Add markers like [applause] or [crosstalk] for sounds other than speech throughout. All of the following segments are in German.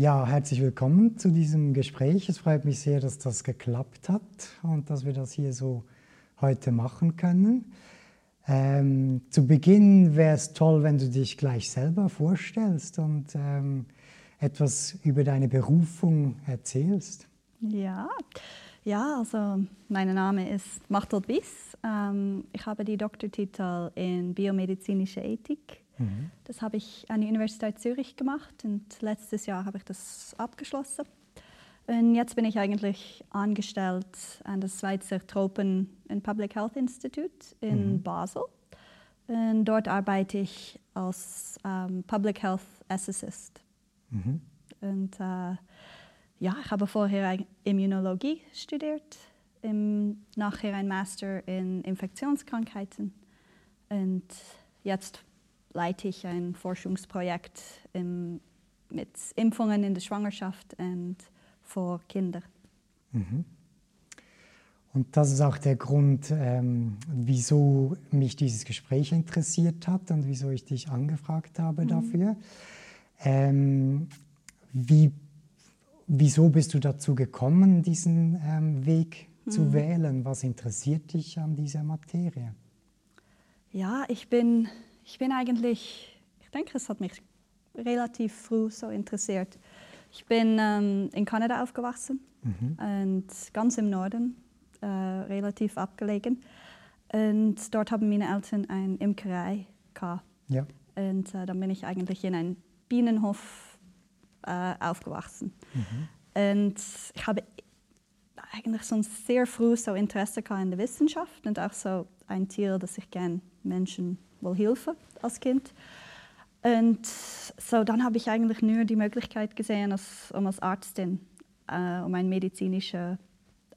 Ja, herzlich willkommen zu diesem Gespräch. Es freut mich sehr, dass das geklappt hat und dass wir das hier so heute machen können. Ähm, zu Beginn wäre es toll, wenn du dich gleich selber vorstellst und ähm, etwas über deine Berufung erzählst. Ja, ja also mein Name ist Martel Biss. Ähm, ich habe die Doktortitel in biomedizinische Ethik. Mhm. Das habe ich an der Universität Zürich gemacht und letztes Jahr habe ich das abgeschlossen. Und jetzt bin ich eigentlich angestellt an das Schweizer Tropen and Public Health Institute in mhm. Basel. Und dort arbeite ich als ähm, Public Health Assistant. Mhm. Und äh, ja, ich habe vorher Immunologie studiert, im, nachher ein Master in Infektionskrankheiten und jetzt leite ich ein Forschungsprojekt im, mit Impfungen in der Schwangerschaft und vor Kinder. Mhm. Und das ist auch der Grund, ähm, wieso mich dieses Gespräch interessiert hat und wieso ich dich angefragt habe mhm. dafür. Ähm, wie, wieso bist du dazu gekommen, diesen ähm, Weg mhm. zu wählen? Was interessiert dich an dieser Materie? Ja, ich bin, ich bin eigentlich, ich denke, es hat mich relativ früh so interessiert. Ich bin ähm, in Kanada aufgewachsen mhm. und ganz im Norden, äh, relativ abgelegen. Und dort haben meine Eltern eine Imkerei gehabt. Ja. Und äh, dann bin ich eigentlich in einem Bienenhof äh, aufgewachsen. Mhm. Und ich habe eigentlich schon sehr früh so Interesse in der Wissenschaft und auch so ein Ziel, dass ich gerne Menschen will helfen als Kind. Und so dann habe ich eigentlich nur die Möglichkeit gesehen, als, um als Arztin äh, um ein medizinisches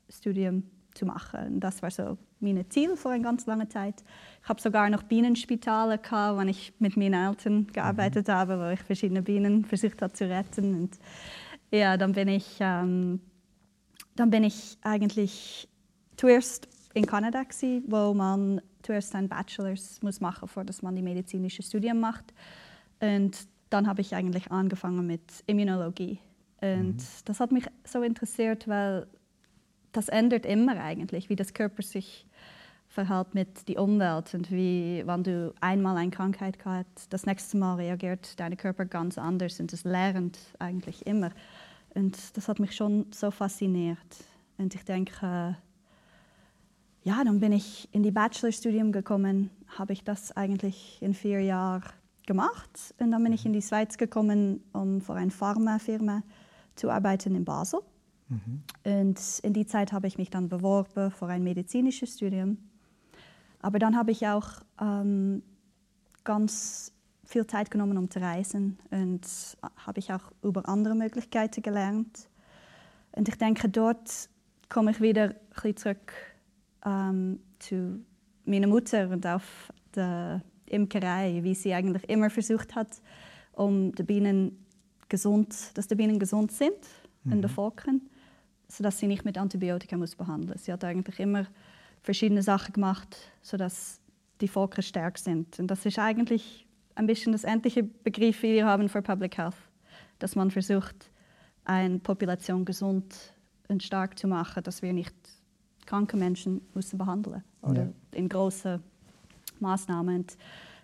Studium zu machen. Und das war so mein Ziel vor einer ganz langen Zeit. Ich habe sogar noch Bienenspitale gehabt, wenn ich mit meinen Eltern gearbeitet mhm. habe, wo ich verschiedene Bienen versucht habe zu retten. Und ja, dann bin ich, ähm, dann bin ich eigentlich zuerst in Kanada gewesen, wo man zuerst ein Bachelors muss machen, bevor man die medizinische Studium macht. Und dann habe ich eigentlich angefangen mit Immunologie. Und mhm. das hat mich so interessiert, weil das ändert immer eigentlich, wie das Körper sich verhält mit der Umwelt und wie, wenn du einmal eine Krankheit hast, das nächste Mal reagiert dein Körper ganz anders und das lernt eigentlich immer. Und das hat mich schon so fasziniert. Und ich denke, ja, dann bin ich in die Bachelorstudium gekommen, habe ich das eigentlich in vier Jahren gemacht. Und dann bin ich in die Schweiz gekommen, um für eine Pharmafirma zu arbeiten in Basel. Mhm. Und in die Zeit habe ich mich dann beworben für ein medizinisches Studium. Aber dann habe ich auch ähm, ganz viel Zeit genommen, um zu reisen und habe ich auch über andere Möglichkeiten gelernt. Und ich denke, dort komme ich wieder ein bisschen zurück ähm, zu meiner Mutter und auf der Imkerei, wie sie eigentlich immer versucht hat, um die Bienen gesund, dass die Bienen gesund sind mhm. in den Völkern, sodass sie nicht mit Antibiotika muss behandeln. Sie hat eigentlich immer verschiedene Sachen gemacht, sodass die Völker stark sind. Und das ist eigentlich ein bisschen das endliche Begriff, wie wir haben für Public Health, dass man versucht, eine Population gesund und stark zu machen, dass wir nicht kranke Menschen müssen behandeln oder ja. in großen Maßnahmen. Und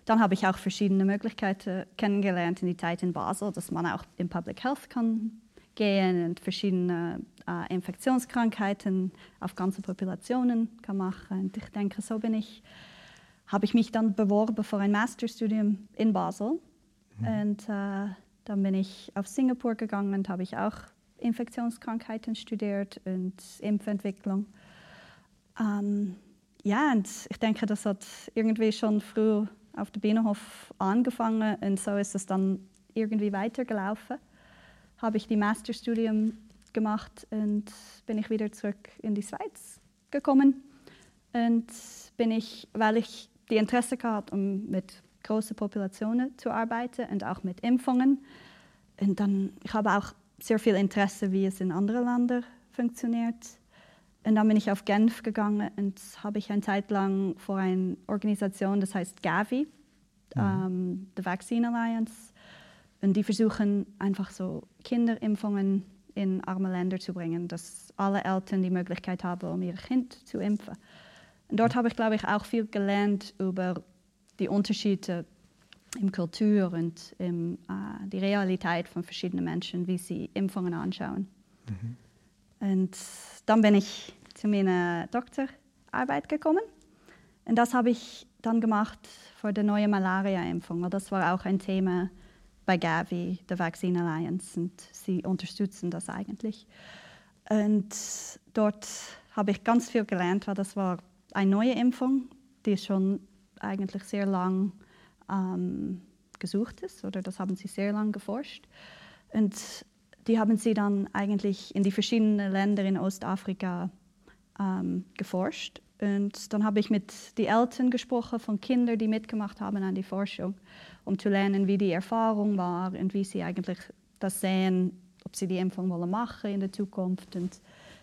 dann habe ich auch verschiedene Möglichkeiten kennengelernt in die Zeit in Basel, dass man auch in Public Health kann gehen und verschiedene äh, Infektionskrankheiten auf ganze Populationen kann machen. Und ich denke, so bin ich, habe ich mich dann beworben für ein Masterstudium in Basel. Mhm. Und äh, dann bin ich auf Singapur gegangen und habe ich auch Infektionskrankheiten studiert und Impfentwicklung. Ähm, ja, und ich denke, das hat irgendwie schon früh auf dem Bienenhof angefangen und so ist es dann irgendwie weitergelaufen. Habe ich die Masterstudium gemacht und bin ich wieder zurück in die Schweiz gekommen. Und bin ich, weil ich die Interesse hatte, um mit großen Populationen zu arbeiten und auch mit Impfungen. Und dann, ich habe auch sehr viel Interesse, wie es in anderen Ländern funktioniert. Und dann bin ich auf Genf gegangen und habe ich eine Zeit lang vor einer Organisation, das heißt Gavi, mhm. um, the Vaccine Alliance, Und die versuchen einfach so Kinderimpfungen in arme Länder zu bringen, dass alle Eltern die Möglichkeit haben, um ihr Kind zu impfen. Und dort habe ich, glaube ich, auch viel gelernt über die Unterschiede in Kultur und in, äh, die Realität von verschiedenen Menschen, wie sie Impfungen anschauen. Mhm. Und dann bin ich zu meiner Doktorarbeit gekommen. Und das habe ich dann gemacht für die neue Malaria-Impfung. Das war auch ein Thema bei Gavi, der Vaccine Alliance, und sie unterstützen das eigentlich. Und dort habe ich ganz viel gelernt, weil das war eine neue Impfung, die schon eigentlich sehr lang ähm, gesucht ist, oder das haben sie sehr lang geforscht. Und die haben sie dann eigentlich in die verschiedenen Länder in Ostafrika ähm, geforscht. Und dann habe ich mit den Eltern gesprochen von Kindern, die mitgemacht haben an die Forschung, um zu lernen, wie die Erfahrung war und wie sie eigentlich das sehen, ob sie die Impfung wollen machen in der Zukunft und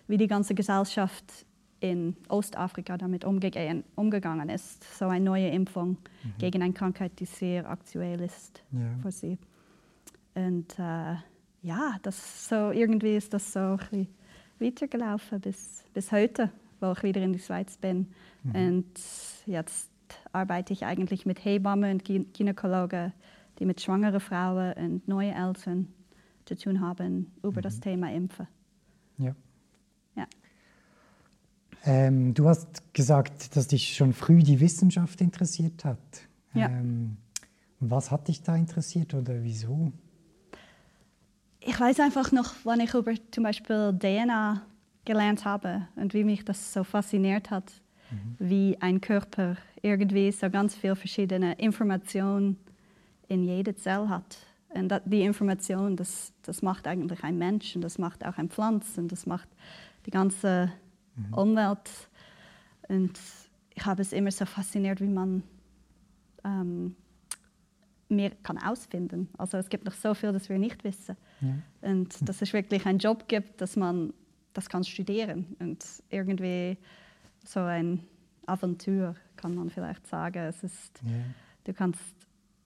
wie die ganze Gesellschaft in Ostafrika damit umgegangen ist. So eine neue Impfung mhm. gegen eine Krankheit, die sehr aktuell ist ja. für sie. Und äh, ja, das so, irgendwie ist das so ein weitergelaufen bis, bis heute, wo ich wieder in die Schweiz bin. Mhm. Und jetzt arbeite ich eigentlich mit Hebammen und Gynäkologen, die mit schwangeren Frauen und neuen Eltern zu tun haben über mhm. das Thema Impfen. Ja. ja. Ähm, du hast gesagt, dass dich schon früh die Wissenschaft interessiert hat. Ja. Ähm, was hat dich da interessiert oder wieso? Ich weiß einfach noch, wann ich über zum Beispiel DNA gelernt habe und wie mich das so fasziniert hat, mhm. wie ein Körper irgendwie so ganz viele verschiedene Informationen in jeder Zelle hat. Und die Information, das, das macht eigentlich ein Mensch und das macht auch ein Pflanze und das macht die ganze mhm. Umwelt. Und ich habe es immer so fasziniert, wie man ähm, mehr kann ausfinden. Also es gibt noch so viel, das wir nicht wissen. Ja. Und dass es wirklich einen Job gibt, dass man das kann studieren und irgendwie so ein Aventur kann man vielleicht sagen. Es ist, ja. du kannst,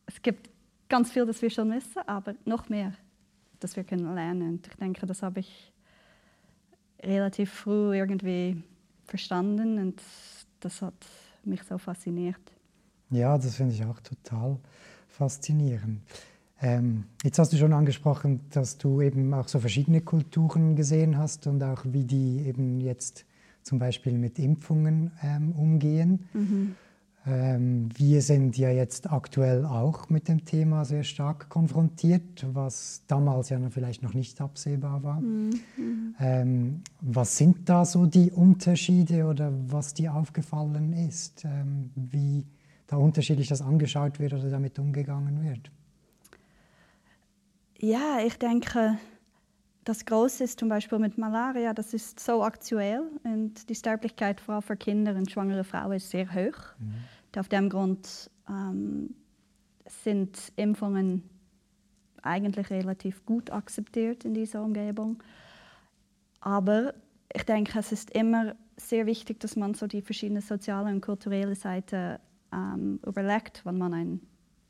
es gibt ganz viel, das wir schon wissen, aber noch mehr, das wir können lernen. Und ich denke, das habe ich relativ früh irgendwie verstanden und das hat mich so fasziniert. Ja, das finde ich auch total faszinierend. Ähm, jetzt hast du schon angesprochen, dass du eben auch so verschiedene Kulturen gesehen hast und auch wie die eben jetzt zum Beispiel mit Impfungen ähm, umgehen. Mhm. Ähm, wir sind ja jetzt aktuell auch mit dem Thema sehr stark konfrontiert, was damals ja vielleicht noch nicht absehbar war. Mhm. Ähm, was sind da so die Unterschiede oder was dir aufgefallen ist, ähm, wie da unterschiedlich das angeschaut wird oder damit umgegangen wird? Ja, ich denke, das Große ist zum Beispiel mit Malaria, das ist so aktuell und die Sterblichkeit vor allem für Kinder und schwangere Frauen ist sehr hoch. Mhm. Auf dem Grund ähm, sind Impfungen eigentlich relativ gut akzeptiert in dieser Umgebung. Aber ich denke, es ist immer sehr wichtig, dass man so die verschiedenen sozialen und kulturellen Seiten ähm, überlegt, wenn man eine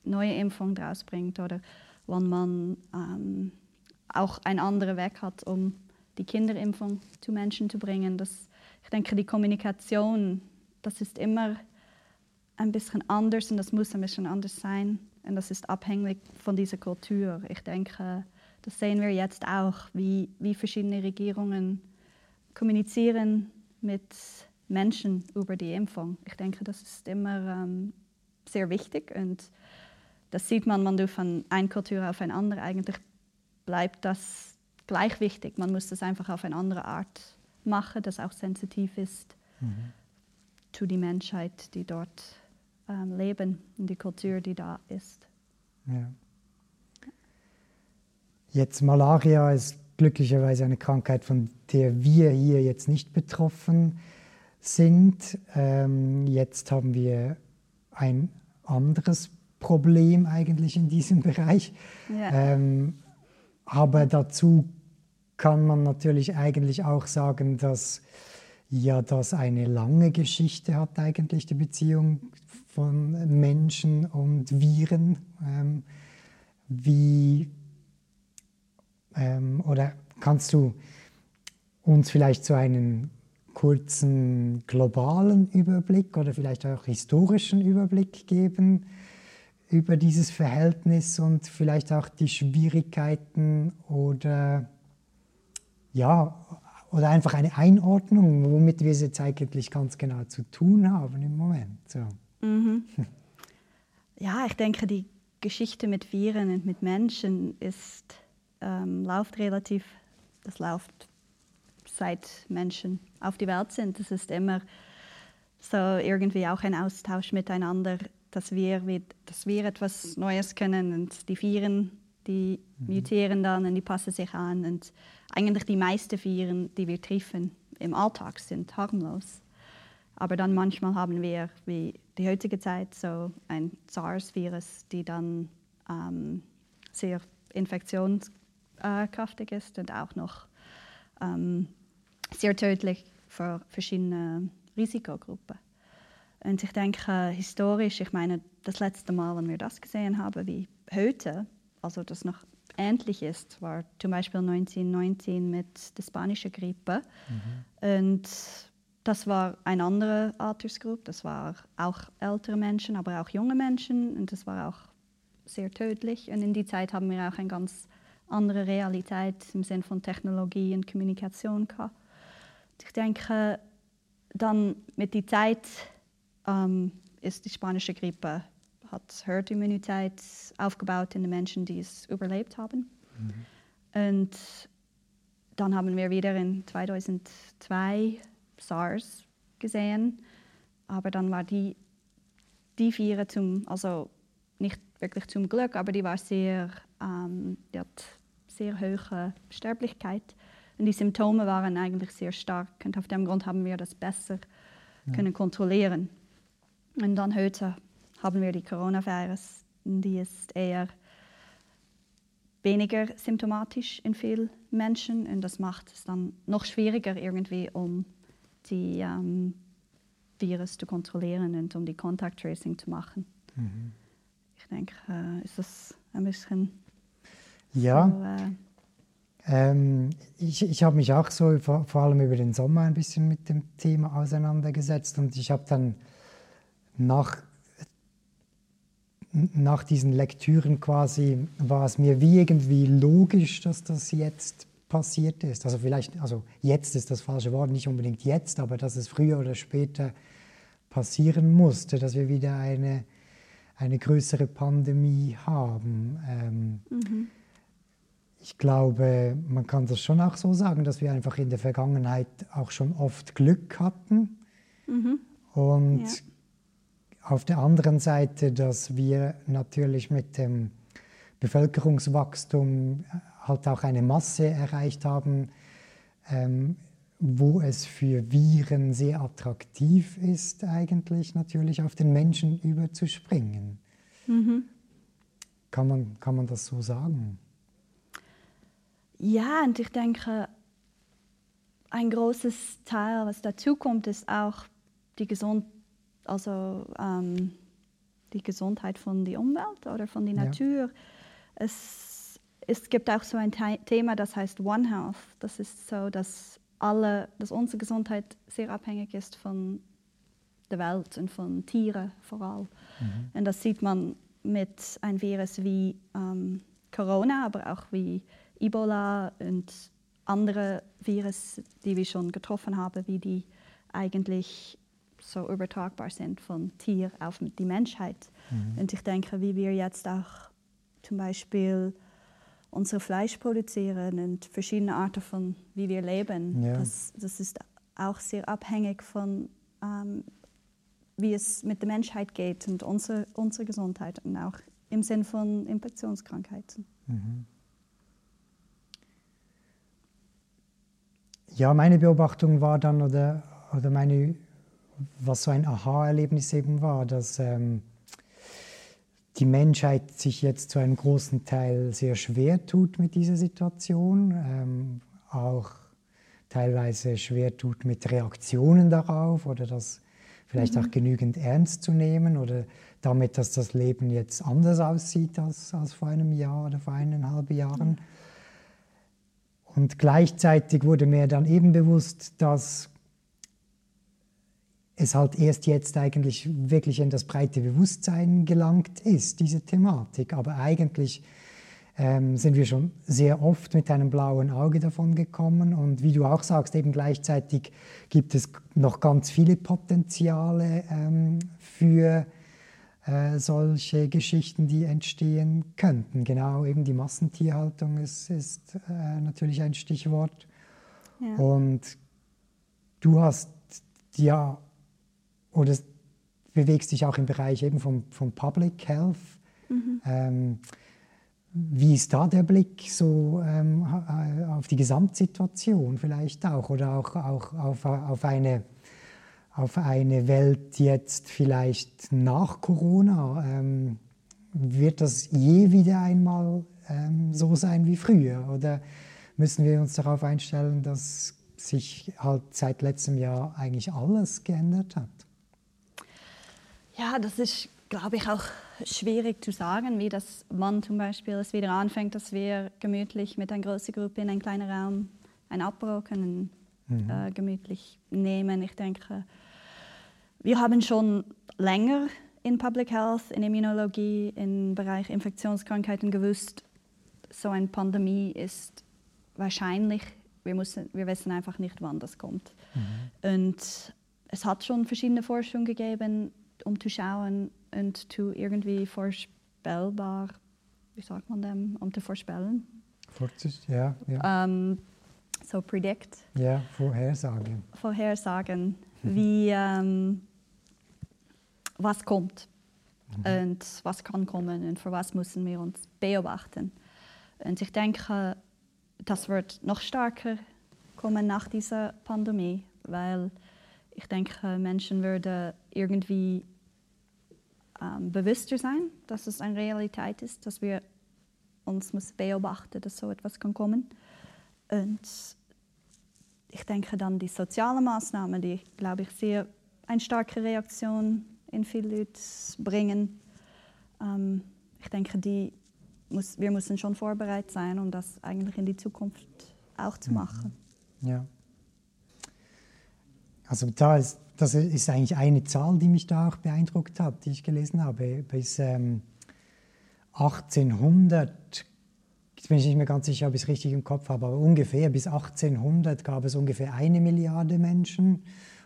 neue Impfung daraus bringt oder wenn man ähm, auch einen anderen Weg hat, um die Kinderimpfung zu Menschen zu bringen. Das, ich denke, die Kommunikation, das ist immer ein bisschen anders und das muss ein bisschen anders sein. Und das ist abhängig von dieser Kultur. Ich denke, das sehen wir jetzt auch, wie, wie verschiedene Regierungen kommunizieren mit Menschen über die Impfung. Ich denke, das ist immer ähm, sehr wichtig und das sieht man, man du von einer Kultur auf eine andere, eigentlich bleibt das gleich wichtig. Man muss das einfach auf eine andere Art machen, das auch sensitiv ist mhm. zu der Menschheit, die dort ähm, leben und die Kultur, die da ist. Ja. Jetzt Malaria ist glücklicherweise eine Krankheit, von der wir hier jetzt nicht betroffen sind. Ähm, jetzt haben wir ein anderes Problem eigentlich in diesem [laughs] Bereich. Ja. Ähm, aber dazu kann man natürlich eigentlich auch sagen, dass ja das eine lange Geschichte hat eigentlich die Beziehung von Menschen und Viren. Ähm, wie ähm, oder kannst du uns vielleicht so einen kurzen globalen Überblick oder vielleicht auch historischen Überblick geben über dieses Verhältnis und vielleicht auch die Schwierigkeiten oder ja, oder einfach eine Einordnung, womit wir es jetzt eigentlich ganz genau zu tun haben im Moment. So. Mhm. [laughs] Ja, ich denke, die Geschichte mit Viren und mit Menschen ist, ähm, läuft relativ, das läuft seit Menschen auf die Welt sind. Es ist immer so irgendwie auch ein Austausch miteinander, dass wir, dass wir etwas Neues können und die Viren, die mhm. mutieren dann und die passen sich an und eigentlich die meisten Viren, die wir treffen im Alltag, sind harmlos. Aber dann manchmal haben wir, wie die heutige Zeit, so ein SARS-Virus, die dann ähm, sehr infektionskräftig ist und auch noch ähm, sehr tödlich für verschiedene Risikogruppen. Und ich denke, historisch, ich meine, das letzte Mal, wenn wir das gesehen haben, wie heute, also das noch ähnlich ist, war zum Beispiel 1919 mit der spanischen Grippe. Mhm. Und das war eine andere Altersgruppe, das war auch ältere Menschen, aber auch junge Menschen und das war auch sehr tödlich. Und in die Zeit haben wir auch eine ganz andere Realität im Sinne von Technologie und Kommunikation gehabt. Ich denke, dann mit der Zeit ähm, ist die spanische Grippe hat Herdimmunität aufgebaut in den Menschen, die es überlebt haben. Mhm. Und dann haben wir wieder in 2002 SARS gesehen, aber dann war die, die Viren zum, also nicht wirklich zum Glück, aber die war sehr, ähm, die hat sehr hohe Sterblichkeit. Und die Symptome waren eigentlich sehr stark und auf dem Grund haben wir das besser ja. können kontrollieren. Und dann heute haben wir die Coronavirus, die ist eher weniger symptomatisch in vielen Menschen und das macht es dann noch schwieriger irgendwie, um die ähm, Virus zu kontrollieren und um die Contact Tracing zu machen. Mhm. Ich denke, äh, ist das ein bisschen ja. So, äh, ähm, ich, ich habe mich auch so vor, vor, allem über den Sommer ein bisschen mit dem Thema auseinandergesetzt und ich habe dann nach nach diesen Lektüren quasi war es mir wie irgendwie logisch, dass das jetzt passiert ist. Also vielleicht, also jetzt ist das falsche Wort, nicht unbedingt jetzt, aber dass es früher oder später passieren musste, dass wir wieder eine, eine größere Pandemie haben. Ähm, mhm. Ich glaube, man kann das schon auch so sagen, dass wir einfach in der Vergangenheit auch schon oft Glück hatten. Mhm. Und ja auf der anderen Seite, dass wir natürlich mit dem Bevölkerungswachstum halt auch eine Masse erreicht haben, ähm, wo es für Viren sehr attraktiv ist, eigentlich natürlich auf den Menschen überzuspringen. Mhm. Kann, man, kann man das so sagen? Ja, und ich denke, ein großes Teil, was dazu kommt, ist auch die Gesundheit also ähm, die Gesundheit von der Umwelt oder von der Natur. Ja. Es, es gibt auch so ein Thema, das heißt One Health. Das ist so, dass, alle, dass unsere Gesundheit sehr abhängig ist von der Welt und von Tieren vor allem. Mhm. Und das sieht man mit einem Virus wie ähm, Corona, aber auch wie Ebola und andere Virus, die wir schon getroffen haben, wie die eigentlich so übertragbar sind von Tier auf die Menschheit. Mhm. Und ich denke, wie wir jetzt auch zum Beispiel unser Fleisch produzieren und verschiedene Arten von, wie wir leben, ja. das, das ist auch sehr abhängig von, ähm, wie es mit der Menschheit geht und unsere, unsere Gesundheit und auch im Sinn von Infektionskrankheiten. Mhm. Ja, meine Beobachtung war dann, oder, oder meine was so ein Aha-Erlebnis eben war, dass ähm, die Menschheit sich jetzt zu einem großen Teil sehr schwer tut mit dieser Situation, ähm, auch teilweise schwer tut mit Reaktionen darauf oder dass vielleicht mhm. auch genügend ernst zu nehmen oder damit, dass das Leben jetzt anders aussieht als, als vor einem Jahr oder vor eineinhalb Jahren. Und gleichzeitig wurde mir dann eben bewusst, dass es halt erst jetzt eigentlich wirklich in das breite Bewusstsein gelangt ist, diese Thematik. Aber eigentlich ähm, sind wir schon sehr oft mit einem blauen Auge davon gekommen. Und wie du auch sagst, eben gleichzeitig gibt es noch ganz viele Potenziale ähm, für äh, solche Geschichten, die entstehen könnten. Genau, eben die Massentierhaltung ist, ist äh, natürlich ein Stichwort. Ja. Und du hast ja oder bewegst dich auch im Bereich eben vom, vom Public Health. Mhm. Ähm, wie ist da der Blick so ähm, auf die Gesamtsituation vielleicht auch oder auch, auch auf, auf, eine, auf eine Welt jetzt vielleicht nach Corona? Ähm, wird das je wieder einmal ähm, so sein wie früher oder müssen wir uns darauf einstellen, dass sich halt seit letztem Jahr eigentlich alles geändert hat? Ja, das ist, glaube ich, auch schwierig zu sagen, wie das Mann zum Beispiel es wieder anfängt, dass wir gemütlich mit einer großen Gruppe in einem kleinen Raum ein Apero können mhm. äh, gemütlich nehmen. Ich denke, wir haben schon länger in Public Health, in Immunologie, im Bereich Infektionskrankheiten gewusst, so eine Pandemie ist wahrscheinlich. Wir, müssen, wir wissen einfach nicht, wann das kommt. Mhm. Und es hat schon verschiedene Forschungen gegeben, um zu schauen und zu irgendwie vorspellbar, wie sagt man dem, um zu vorspellen? Vorzust, ja. ja. Um, so predict. Ja, vorhersagen. Vorhersagen, mhm. wie, um, was kommt mhm. und was kann kommen und für was müssen wir uns beobachten. Und ich denke, das wird noch stärker kommen nach dieser Pandemie, weil ich denke, Menschen würden irgendwie ähm, bewusster sein, dass es eine Realität ist, dass wir uns muss beobachten, dass so etwas kann kommen. Und ich denke dann die sozialen Maßnahmen, die, glaube ich, sehr eine starke Reaktion in viele Leute bringen. Ähm, ich denke, die muss, wir müssen schon vorbereitet sein, um das eigentlich in die Zukunft auch zu mhm. machen. Ja. Also da ist, das ist eigentlich eine Zahl, die mich da auch beeindruckt hat, die ich gelesen habe. Bis ähm, 1800, jetzt bin ich nicht mehr ganz sicher, ob ich es richtig im Kopf habe, aber ungefähr bis 1800 gab es ungefähr eine Milliarde Menschen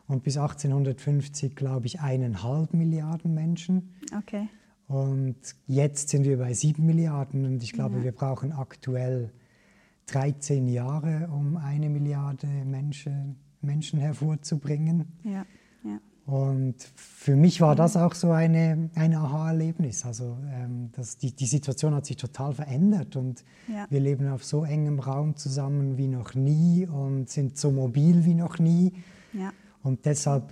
und bis 1850 glaube ich eineinhalb Milliarden Menschen. Okay. Und jetzt sind wir bei sieben Milliarden und ich glaube, ja. wir brauchen aktuell 13 Jahre, um eine Milliarde Menschen Menschen hervorzubringen. Ja, ja. Und für mich war das auch so eine, ein Aha-Erlebnis. Also ähm, das, die, die Situation hat sich total verändert und ja. wir leben auf so engem Raum zusammen wie noch nie und sind so mobil wie noch nie. Ja. Und deshalb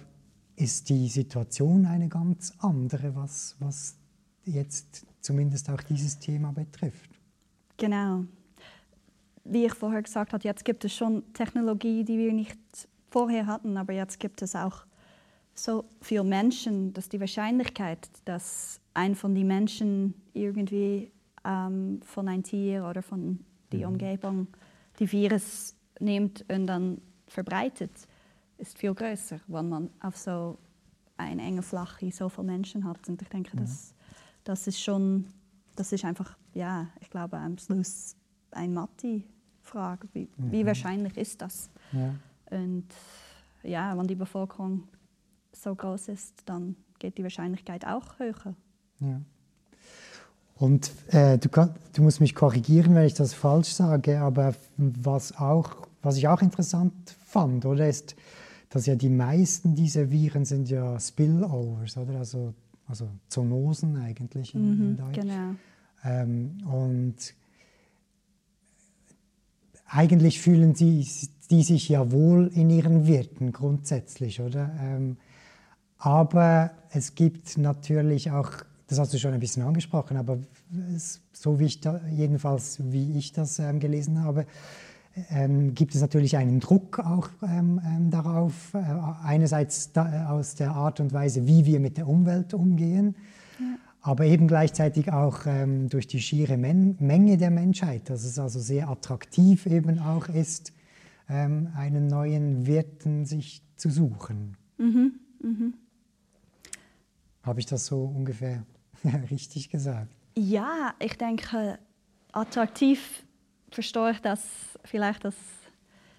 ist die Situation eine ganz andere, was, was jetzt zumindest auch dieses Thema betrifft. Genau. Wie ich vorher gesagt habe, jetzt gibt es schon Technologie, die wir nicht vorher hatten, aber jetzt gibt es auch so viele Menschen, dass die Wahrscheinlichkeit, dass ein von den Menschen irgendwie ähm, von einem Tier oder von der mhm. Umgebung die Virus nimmt und dann verbreitet, ist viel größer, wenn man auf so eine enge Flache so viele Menschen hat. Und ich denke, mhm. das, das ist schon, das ist einfach, ja, ich glaube am Schluss eine Mathe-Frage. Wie, mhm. wie wahrscheinlich ist das? Ja. Und ja, wenn die Bevölkerung so groß ist, dann geht die Wahrscheinlichkeit auch höher. Ja. Und äh, du, kann, du, musst mich korrigieren, wenn ich das falsch sage, aber was, auch, was ich auch interessant fand, oder, ist, dass ja die meisten dieser Viren sind ja Spillovers, oder? Also, also Zoonosen eigentlich in, mhm, in Deutsch. Genau. Ähm, und eigentlich fühlen sie, die sich ja wohl in ihren Wirten grundsätzlich, oder? Ähm, aber es gibt natürlich auch, das hast du schon ein bisschen angesprochen, aber es, so wie ich da, jedenfalls wie ich das ähm, gelesen habe, ähm, gibt es natürlich einen Druck auch ähm, ähm, darauf, äh, einerseits da, aus der Art und Weise, wie wir mit der Umwelt umgehen, ja. aber eben gleichzeitig auch ähm, durch die schiere Men Menge der Menschheit, dass es also sehr attraktiv eben auch ist, ähm, einen neuen Wirten sich zu suchen. Mhm. Mhm. Habe ich das so ungefähr [laughs] richtig gesagt? Ja, ich denke, attraktiv verstehe ich das vielleicht als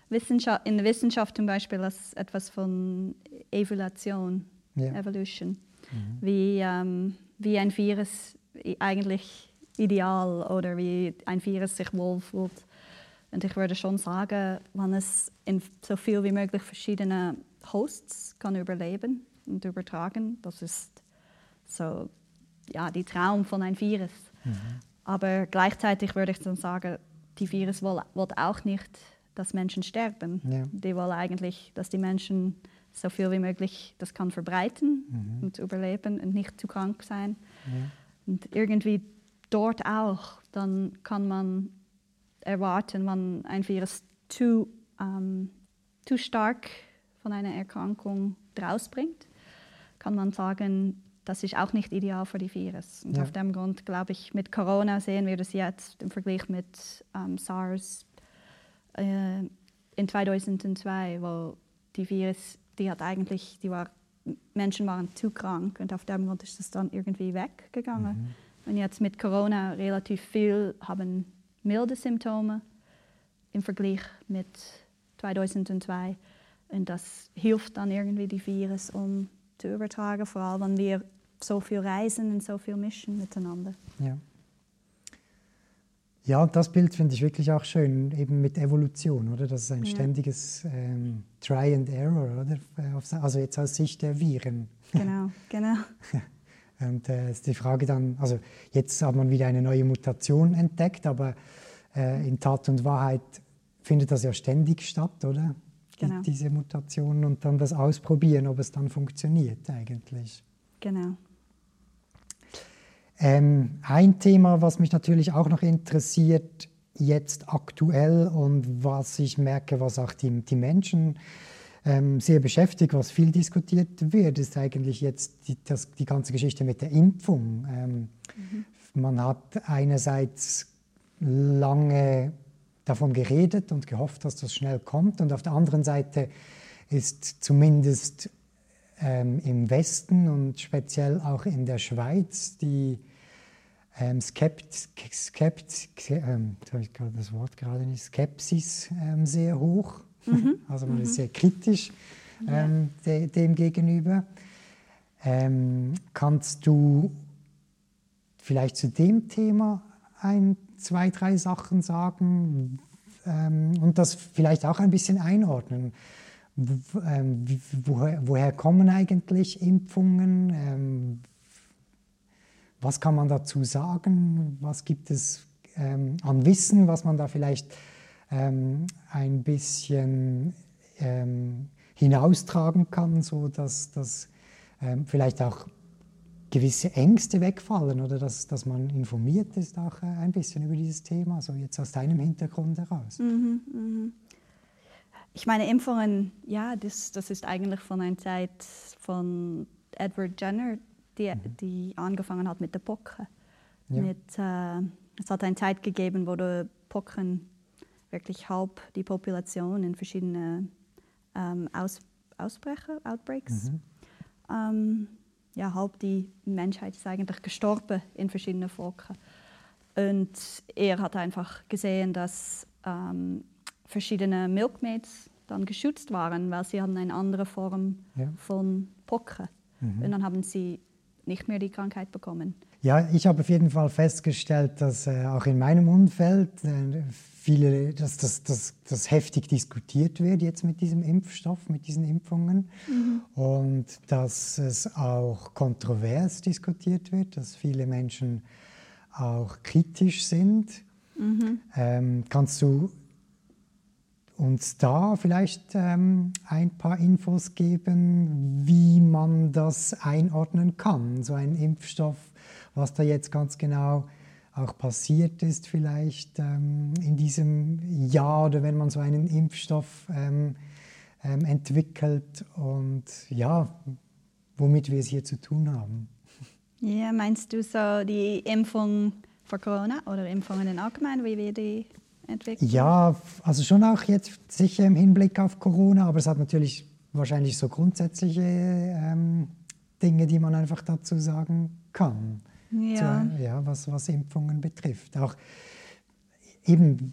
Wissenschaft, in der Wissenschaft zum Beispiel als etwas von Evolution, ja. Evolution, mhm. wie, ähm, wie ein Virus eigentlich ideal oder wie ein Virus sich wohlfühlt. Und ich würde schon sagen, wenn es in so viel wie möglich verschiedene Hosts kann überleben und übertragen, das ist so ja, die Traum von einem Virus. Mhm. Aber gleichzeitig würde ich dann sagen, die Virus will auch nicht, dass Menschen sterben. Ja. Die wollen eigentlich, dass die Menschen so viel wie möglich das kann verbreiten mhm. und überleben und nicht zu krank sein. Ja. Und irgendwie dort auch, dann kann man erwarten, wenn ein Virus zu, ähm, zu stark von einer Erkrankung rausbringt, kann man sagen, das ist auch nicht ideal für die Virus. Und ja. auf dem Grund glaube ich, mit Corona sehen wir das jetzt im Vergleich mit ähm, SARS äh, in 2002, wo die Virus, die hat eigentlich, die war, Menschen waren zu krank und auf dem Grund ist das dann irgendwie weggegangen. Mhm. Und jetzt mit Corona relativ viel haben milde Symptome im Vergleich mit 2002 und das hilft dann irgendwie die Virus, um zu übertragen, vor allem wenn wir so viel reisen und so viel mischen miteinander. Ja. Ja, das Bild finde ich wirklich auch schön, eben mit Evolution, oder? Das ist ein ja. ständiges ähm, Try and Error, oder? Also jetzt aus Sicht der Viren. Genau, [laughs] genau. Und äh, ist die Frage dann, also jetzt hat man wieder eine neue Mutation entdeckt, aber äh, in Tat und Wahrheit findet das ja ständig statt, oder? Genau. diese Mutationen und dann das ausprobieren, ob es dann funktioniert eigentlich. Genau. Ähm, ein Thema, was mich natürlich auch noch interessiert, jetzt aktuell und was ich merke, was auch die, die Menschen ähm, sehr beschäftigt, was viel diskutiert wird, ist eigentlich jetzt die, das, die ganze Geschichte mit der Impfung. Ähm, mhm. Man hat einerseits lange davon geredet und gehofft, dass das schnell kommt. Und auf der anderen Seite ist zumindest ähm, im Westen und speziell auch in der Schweiz die ähm, Skept, Skept, ähm, ich das Wort gerade nicht, Skepsis ähm, sehr hoch. Mhm. [laughs] Also man mhm. ist sehr kritisch ähm, de, dem gegenüber. Ähm, kannst du vielleicht zu dem Thema ein zwei, drei Sachen sagen ähm, und das vielleicht auch ein bisschen einordnen. Wo, ähm, woher, woher, kommen eigentlich Impfungen? Ähm, was kann man dazu sagen? Was gibt es ähm, an Wissen, was man da vielleicht ähm, ein bisschen ähm, hinaustragen kann, sodass das vielleicht auch gewisse Ängste wegfallen oder dass, dass man informiert ist auch äh, ein bisschen über dieses Thema, so jetzt aus deinem Hintergrund heraus. Mhm, mhm. Ich meine, Impfungen, ja, das, das ist eigentlich von einer Zeit von Edward Jenner, die, mhm. die angefangen hat mit der Pocken. Ja. Mit, äh, es hat eine Zeit gegeben, wo die Pocken wirklich halb die Population in verschiedene ähm, Aus, Ausbrecher, Outbreaks mhm. ähm, ja, halb die Menschheit ist eigentlich gestorben in verschiedenen Völkern. Und er hat einfach gesehen, dass ähm, verschiedene Milkmaids dann geschützt waren, weil sie hatten eine andere Form ja. von Pocken. Mhm. Und dann haben sie nicht mehr die Krankheit bekommen. Ja, ich habe auf jeden Fall festgestellt, dass äh, auch in meinem Umfeld äh, viele, dass das, das, das heftig diskutiert wird jetzt mit diesem Impfstoff, mit diesen Impfungen mhm. und dass es auch kontrovers diskutiert wird, dass viele Menschen auch kritisch sind. Mhm. Ähm, kannst du uns da vielleicht ähm, ein paar Infos geben, wie man das einordnen kann, so ein Impfstoff, was da jetzt ganz genau auch passiert ist vielleicht ähm, in diesem Jahr oder wenn man so einen Impfstoff ähm, ähm, entwickelt und ja, womit wir es hier zu tun haben. Ja, meinst du so die Impfung vor Corona oder Impfungen in allgemein, wie wir die entwickeln? Ja, also schon auch jetzt sicher im Hinblick auf Corona, aber es hat natürlich wahrscheinlich so grundsätzliche ähm, Dinge, die man einfach dazu sagen kann. Ja. So, ja was, was Impfungen betrifft. Auch eben,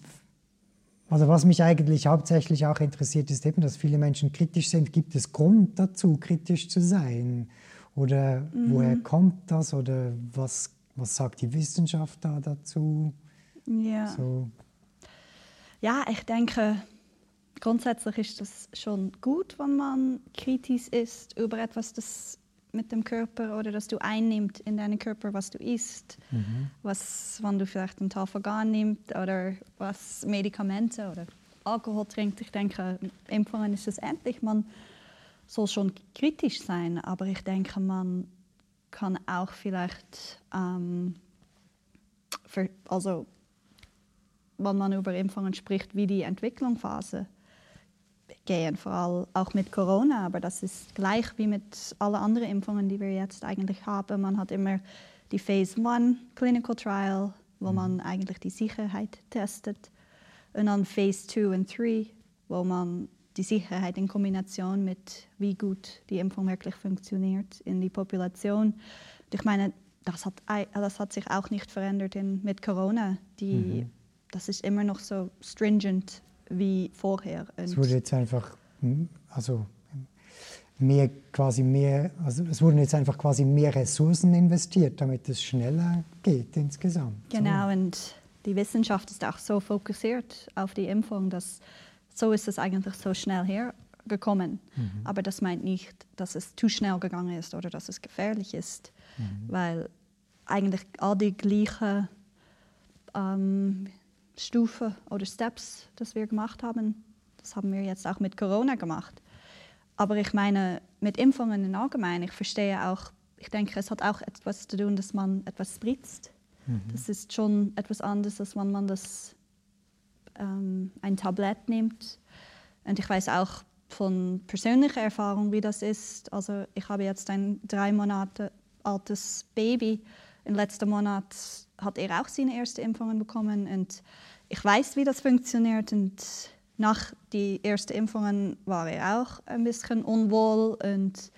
also was mich eigentlich hauptsächlich auch interessiert, ist eben, dass viele Menschen kritisch sind. Gibt es Grund dazu, kritisch zu sein? Oder mhm. woher kommt das? Oder was, was sagt die Wissenschaft da dazu? Ja. So. Ja, ich denke, grundsätzlich ist das schon gut, wenn man kritisch ist über etwas, das mit dem Körper oder dass du einnimmt in deinen Körper, was du isst, mhm. was, wenn du vielleicht einen Tafel gar nimmst oder was Medikamente oder Alkohol trinkt. Ich denke, Impfungen ist es endlich. Man soll schon kritisch sein, aber ich denke, man kann auch vielleicht, ähm, für, also wenn man über Impfungen spricht, wie die Entwicklungsphase gehen, vor allem auch mit Corona. Aber das ist gleich wie mit allen anderen Impfungen, die wir jetzt eigentlich haben. Man hat immer die Phase 1 Clinical Trial, wo man mhm. eigentlich die Sicherheit testet. Und dann Phase 2 und 3, wo man die Sicherheit in Kombination mit wie gut die Impfung wirklich funktioniert in die Population. Und ich meine, das hat, das hat sich auch nicht verändert in, mit Corona. Die, mhm. Das ist immer noch so stringent wie vorher. Und es wurde jetzt einfach, hm, also mehr quasi mehr, also es wurden jetzt einfach quasi mehr Ressourcen investiert, damit es schneller geht insgesamt. Genau, so. und die Wissenschaft ist auch so fokussiert auf die Impfung, dass so ist es eigentlich so schnell hergekommen. Mhm. Aber das meint nicht, dass es zu schnell gegangen ist oder dass es gefährlich ist, mhm. weil eigentlich all die gleichen ähm, Stufe oder Steps, das wir gemacht haben. Das haben wir jetzt auch mit Corona gemacht. Aber ich meine, mit Impfungen im Allgemeinen, ich verstehe auch, ich denke, es hat auch etwas zu tun, dass man etwas spritzt. Mhm. Das ist schon etwas anderes, als wenn man das ähm, ein Tablett nimmt. Und ich weiß auch von persönlicher Erfahrung, wie das ist. Also ich habe jetzt ein drei Monate altes Baby. Im letzten Monat hat er auch seine ersten Impfungen bekommen und ich weiß, wie das funktioniert und nach den ersten Impfungen war er auch ein bisschen unwohl und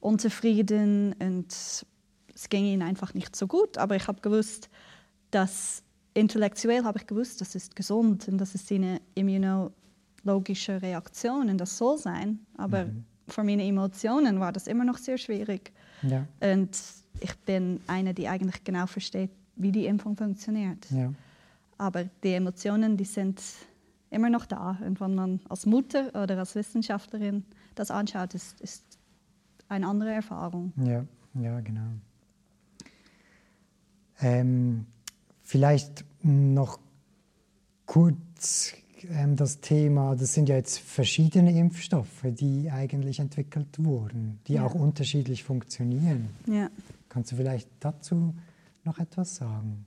unzufrieden und es ging ihm einfach nicht so gut. Aber ich habe gewusst, dass intellektuell habe ich gewusst, das ist gesund und das ist eine immunologische Reaktion und das soll sein. Aber mhm. für meine Emotionen war das immer noch sehr schwierig. Ja. Und ich bin eine, die eigentlich genau versteht, wie die Impfung funktioniert. Ja. Aber die Emotionen, die sind immer noch da. Und wenn man als Mutter oder als Wissenschaftlerin das anschaut, ist, ist eine andere Erfahrung. Ja, ja genau. Ähm, vielleicht noch kurz ähm, das Thema, das sind ja jetzt verschiedene Impfstoffe, die eigentlich entwickelt wurden, die ja. auch unterschiedlich funktionieren. Ja. Kannst du vielleicht dazu noch etwas sagen?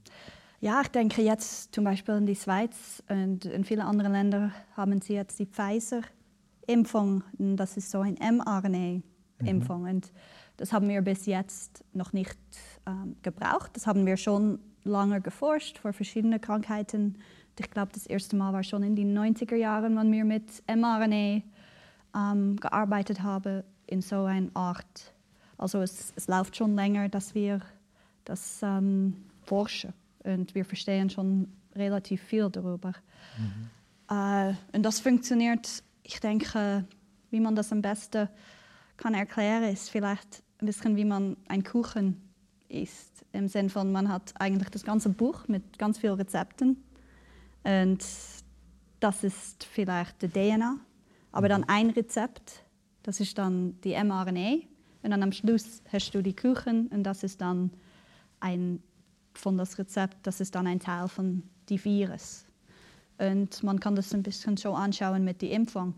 Ja, ich denke jetzt zum Beispiel in die Schweiz und in vielen anderen Ländern haben sie jetzt die Pfizer-Impfung. Das ist so ein mRNA-Impfung. Mhm. Und das haben wir bis jetzt noch nicht ähm, gebraucht. Das haben wir schon lange geforscht vor verschiedenen Krankheiten. Ich glaube, das erste Mal war schon in den 90er Jahren, wenn wir mit mRNA ähm, gearbeitet haben in so einer Art. Also es, es läuft schon länger, dass wir das ähm, forschen und wir verstehen schon relativ viel darüber. Mhm. Äh, und das funktioniert, ich denke, wie man das am besten kann erklären, ist vielleicht ein bisschen wie man einen Kuchen isst. Im Sinne von, man hat eigentlich das ganze Buch mit ganz vielen Rezepten und das ist vielleicht die DNA, aber dann mhm. ein Rezept, das ist dann die mRNA und dann am Schluss hast du die Kuchen und das ist dann ein von das Rezept, das ist dann ein Teil von die Virus. Und man kann das ein bisschen so anschauen mit der Impfung.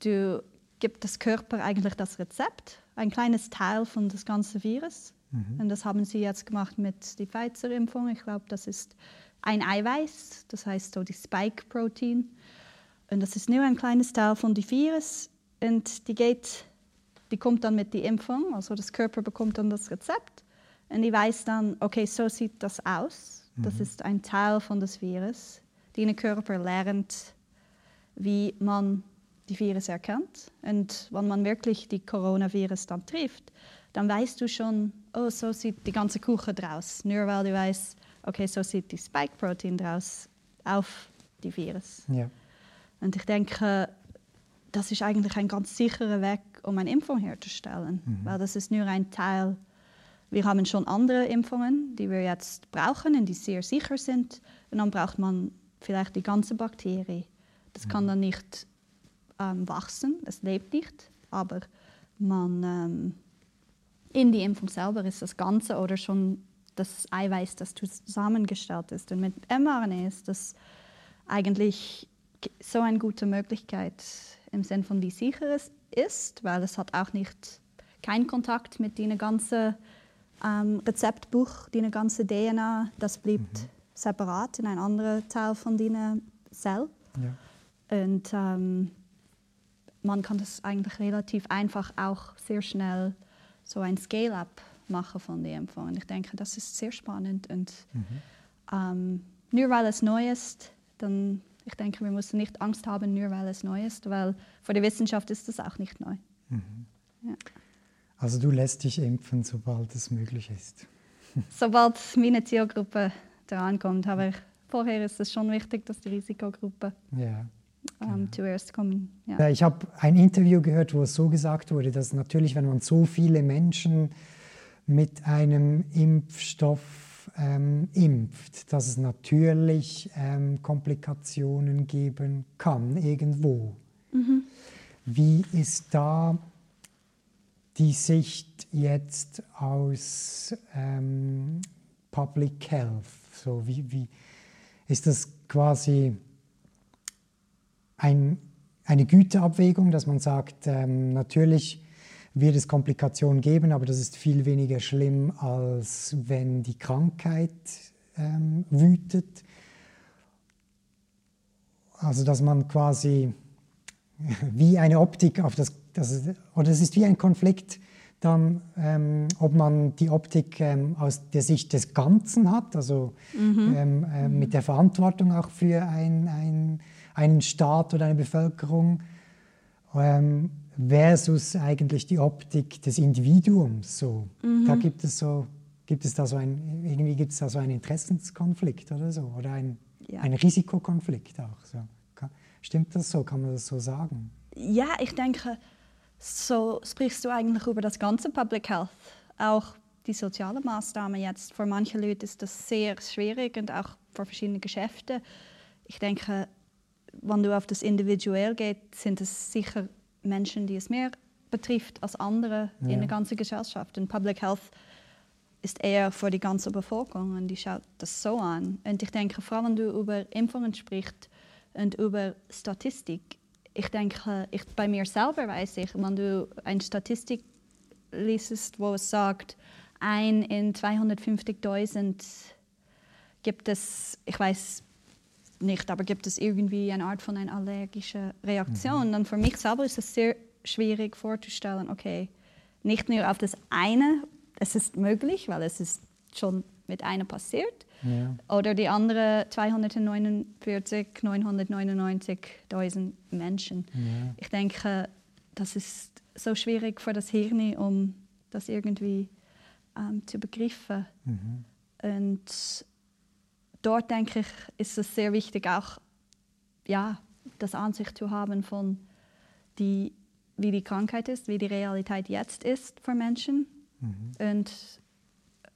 Du gibst das Körper eigentlich das Rezept, ein kleines Teil von das ganze Virus, Mhm. Und das haben sie jetzt gemacht mit der Pfizer-Impfung. Ich glaube, das ist ein Eiweiß, das heißt so die Spike-Protein. Und das ist nur ein kleines Teil von dem Virus. Und die geht, die kommt dann mit der Impfung, also das Körper bekommt dann das Rezept. Und die weiß dann, okay, so sieht das aus. Das mhm. ist ein Teil von des Virus. Der Körper lernt, wie man die Virus erkennt. Und wenn man wirklich die Coronavirus dann trifft, dann weißt du schon, oh, so sieht die ganze Kuchen draus. Nur weil du weißt, okay, so sieht die Spike-Protein draus auf die Virus. Ja. Und ich denke, das ist eigentlich ein ganz sicherer Weg, um eine Impfung herzustellen, mhm. weil das ist nur ein Teil. Wir haben schon andere Impfungen, die wir jetzt brauchen und die sehr sicher sind. Und dann braucht man vielleicht die ganze Bakterie. Das mhm. kann dann nicht ähm, wachsen, es lebt nicht, aber man ähm, in die Impfung selber ist das Ganze oder schon das Eiweiß, das zusammengestellt ist. Und mit mRNA ist das eigentlich so eine gute Möglichkeit im Sinne von wie sicher es ist, weil es hat auch nicht keinen Kontakt mit dem ganzen ähm, Rezeptbuch, die ganze DNA, das bleibt mhm. separat in ein anderer Teil von dieser Zell. Ja. Und ähm, man kann das eigentlich relativ einfach auch sehr schnell so ein Scale-up machen von Impfung. Und ich denke, das ist sehr spannend. Und mhm. ähm, nur weil es neu ist, dann ich denke, wir müssen nicht Angst haben, nur weil es neu ist, weil für die Wissenschaft ist das auch nicht neu. Mhm. Ja. Also du lässt dich impfen, sobald es möglich ist. [laughs] sobald meine Zielgruppe dran kommt, aber vorher ist es schon wichtig, dass die Risikogruppe ja, ähm, genau. zuerst kommen. Ja. Ich habe ein Interview gehört, wo es so gesagt wurde, dass natürlich, wenn man so viele Menschen mit einem Impfstoff ähm, impft, dass es natürlich ähm, Komplikationen geben kann irgendwo. Mhm. Wie ist da die Sicht jetzt aus ähm, Public Health? So wie, wie ist das quasi ein, eine Güteabwägung, dass man sagt, ähm, natürlich wird es Komplikationen geben, aber das ist viel weniger schlimm, als wenn die Krankheit ähm, wütet. Also dass man quasi [laughs] wie eine Optik auf das, das oder es ist wie ein Konflikt, dann, ähm, ob man die Optik ähm, aus der Sicht des Ganzen hat, also mhm. ähm, äh, mit der Verantwortung auch für ein, ein, einen Staat oder eine Bevölkerung ähm, versus eigentlich die Optik des Individuums. So. Mhm. Da gibt es so, gibt es da so ein, irgendwie gibt es da so einen Interessenskonflikt oder so oder ein, ja. ein Risikokonflikt auch. So. Stimmt das so? Kann man das so sagen? Ja, ich denke, so sprichst du eigentlich über das ganze Public Health, auch die sozialen Maßnahmen jetzt. Für manche Leute ist das sehr schwierig und auch für verschiedene Geschäfte. Ich denke, wenn du auf das Individuell geht, sind es sicher Menschen, die es mehr betrifft als andere ja. in der ganzen Gesellschaft. Und Public Health ist eher für die ganze Bevölkerung und die schaut das so an. Und ich denke, vor allem wenn du über Impfungen sprichst und über Statistik, ich denke, ich, bei mir selber weiß ich, wenn du eine Statistik liest, wo es sagt, ein in 250.000 gibt es, ich weiß nicht, aber gibt es irgendwie eine Art von einer allergischen Reaktion? Mhm. Dann für mich selber ist es sehr schwierig vorzustellen, okay, nicht nur auf das eine, es ist möglich, weil es ist schon mit einer passiert, ja. oder die andere 249, 999.000 Menschen. Ja. Ich denke, das ist so schwierig für das Hirn, um das irgendwie ähm, zu begreifen. Mhm. Und dort denke ich, ist es sehr wichtig, auch ja, das Ansicht zu haben von die, wie die Krankheit ist, wie die Realität jetzt ist für Menschen mhm. und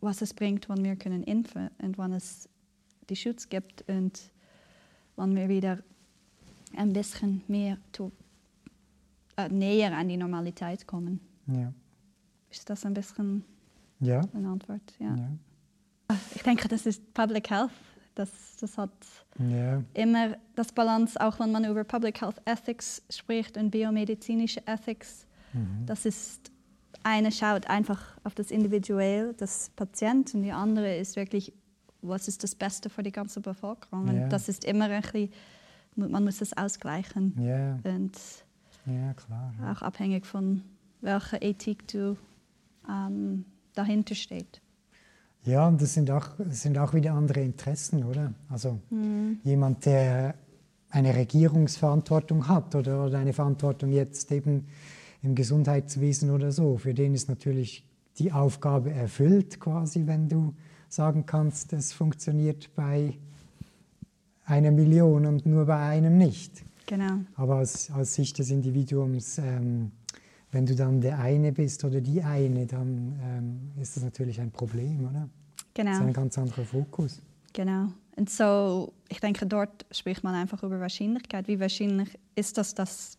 was es bringt, wenn wir können impfen und wann es die Schutz gibt und wann wir wieder ein bisschen mehr zu, äh, näher an die Normalität kommen. Ja. Ist das ein bisschen ja. eine Antwort? Ja. ja. Ich denke, das ist Public Health das, das hat yeah. immer das Balance, auch wenn man über Public Health Ethics spricht und biomedizinische Ethics. Mhm. Das ist eine schaut einfach auf das Individuell des Patienten und die andere ist wirklich, was ist das Beste für die ganze Bevölkerung. Und Ja. das ist immer ein bisschen, man muss das ausgleichen. Ja, Und ja klar. ja. auch abhängig von welcher Ethik du ähm, dahinter steht. Ja, und das sind auch, das sind auch wieder andere Interessen, oder? Also jemand, der eine Regierungsverantwortung hat oder, oder eine Verantwortung jetzt eben im Gesundheitswesen oder so, für den ist natürlich die Aufgabe erfüllt, quasi, wenn du sagen kannst, es funktioniert bei einer Million und nur bei einem nicht. Genau. Aber aus, aus Sicht des Individuums, ähm, wenn du dann der eine bist oder die eine, dann ähm, ist das natürlich ein Problem, oder? Das ist Genau. ein ganz anderer Fokus. Genau. Und so, ich denke, dort spricht man einfach über Wahrscheinlichkeit. Wie wahrscheinlich ist das, dass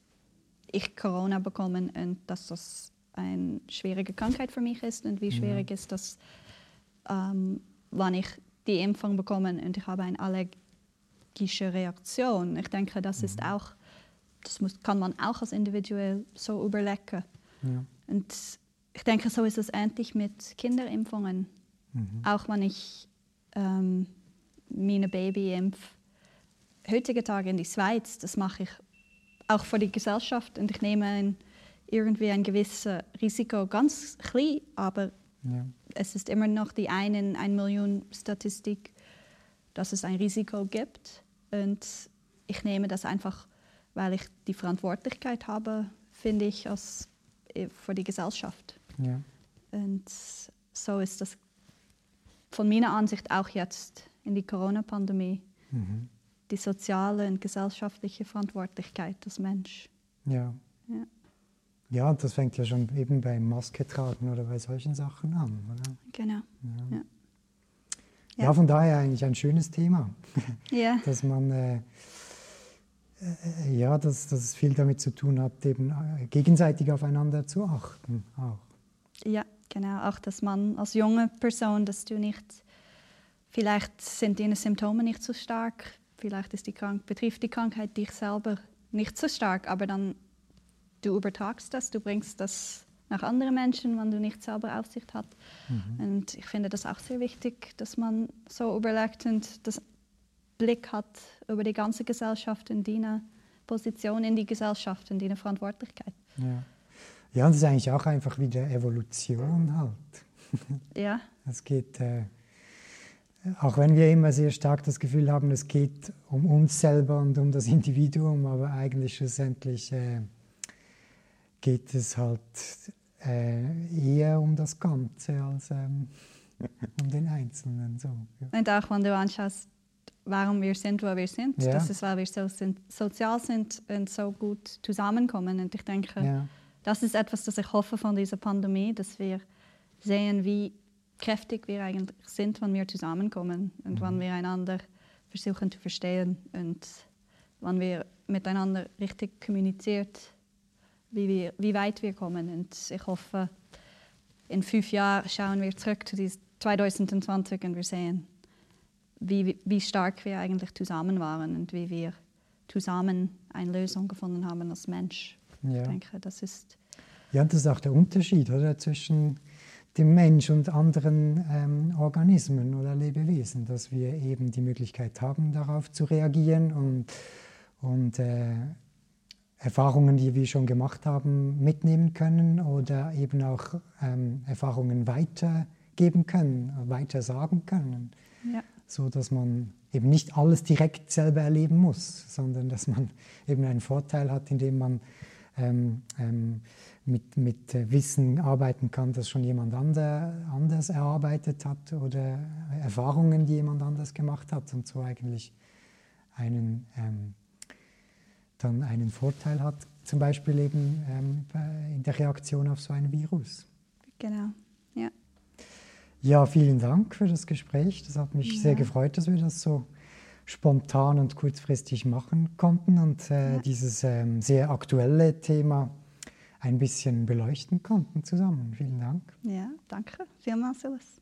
ich Corona bekomme und dass das eine schwierige Krankheit für mich ist und wie schwierig ist das, ähm, wann ich die Impfung bekomme und ich habe eine allergische Reaktion. Ich denke, das ist auch, das muss, kann man auch als individuell so überlegen. Ja. Und ich denke, so ist es ähnlich mit Kinderimpfungen. Auch wenn ich ähm, meine Baby impfe, heutige Tage in die Schweiz, das mache ich auch für die Gesellschaft und ich nehme ein, irgendwie ein gewisses Risiko, ganz klein, aber Ja. es ist immer noch die eine, eine Million Statistik, dass es ein Risiko gibt. Und ich nehme das einfach, weil ich die Verantwortlichkeit habe, finde ich, als, äh, für die Gesellschaft. Ja. Und so ist das von meiner Ansicht auch jetzt in die Corona-Pandemie Mhm. Die soziale und gesellschaftliche Verantwortlichkeit des Menschen. Ja. Ja. ja, und das fängt ja schon eben beim Maske tragen oder bei solchen Sachen an. Oder? Genau. Ja. Ja. Ja. von daher eigentlich ein schönes Thema, Ja, [laughs] dass man äh, äh, ja, dass, dass es viel damit zu tun hat, eben äh, gegenseitig aufeinander zu achten. Auch. ja, genau. Auch, dass man als junge Person, dass du nicht, vielleicht sind deine Symptome nicht so stark, vielleicht ist die Krank betrifft die Krankheit dich selber nicht so stark, aber dann du übertragst das, du bringst das nach anderen Menschen, wenn du nicht selber Aufsicht hast. Und ich finde das auch sehr wichtig, dass man so überlegt und das Blick hat über die ganze Gesellschaft und deine Position in die Gesellschaft und deine Verantwortlichkeit. Ja. ja, und das ist eigentlich auch einfach wieder Evolution halt. Ja, Es geht, äh, auch wenn wir immer sehr stark das Gefühl haben, es geht um uns selber und um das Individuum, aber eigentlich schlussendlich äh, geht es halt äh, eher um das Ganze als ähm, [laughs] um den Einzelnen. So, ja. und auch wenn du anschaust, warum wir sind, wo wir sind, Ja. das ist, weil wir so sind, sozial sind und so gut zusammenkommen. Und ich denke, Ja. das ist etwas, das ich hoffe von dieser Pandemie, dass wir sehen, wie kräftig wir eigentlich sind, wenn wir zusammenkommen und wenn wir einander versuchen zu verstehen und wenn wir miteinander richtig kommuniziert, wie, wir, wie weit wir kommen. Und ich hoffe, in fünf Jahren schauen wir zurück zu diesem 2020 und wir sehen, wie, wie stark wir eigentlich zusammen waren und wie wir zusammen eine Lösung gefunden haben als Mensch. Ja. Ich denke, das ist ja, und das ist auch der Unterschied oder, zwischen dem Mensch und anderen ähm, Organismen oder Lebewesen, dass wir eben die Möglichkeit haben, darauf zu reagieren und, und äh, Erfahrungen, die wir schon gemacht haben, mitnehmen können oder eben auch ähm, Erfahrungen weitergeben können, weiter sagen können, ja, so dass man eben nicht alles direkt selber erleben muss, sondern dass man [laughs] eben einen Vorteil hat, indem man ähm, ähm, mit, mit Wissen arbeiten kann, das schon jemand ander, anders erarbeitet hat oder Erfahrungen, die jemand anders gemacht hat und so eigentlich einen, ähm, dann einen Vorteil hat, zum Beispiel eben ähm, in der Reaktion auf so ein Virus. genau. Ja, Ja, vielen Dank für das Gespräch. Das hat mich sehr gefreut, dass wir das so spontan und kurzfristig machen konnten und äh, Ja. dieses ähm, sehr aktuelle Thema ein bisschen beleuchten konnten zusammen. Vielen Dank. ja danke vielmals, Silas.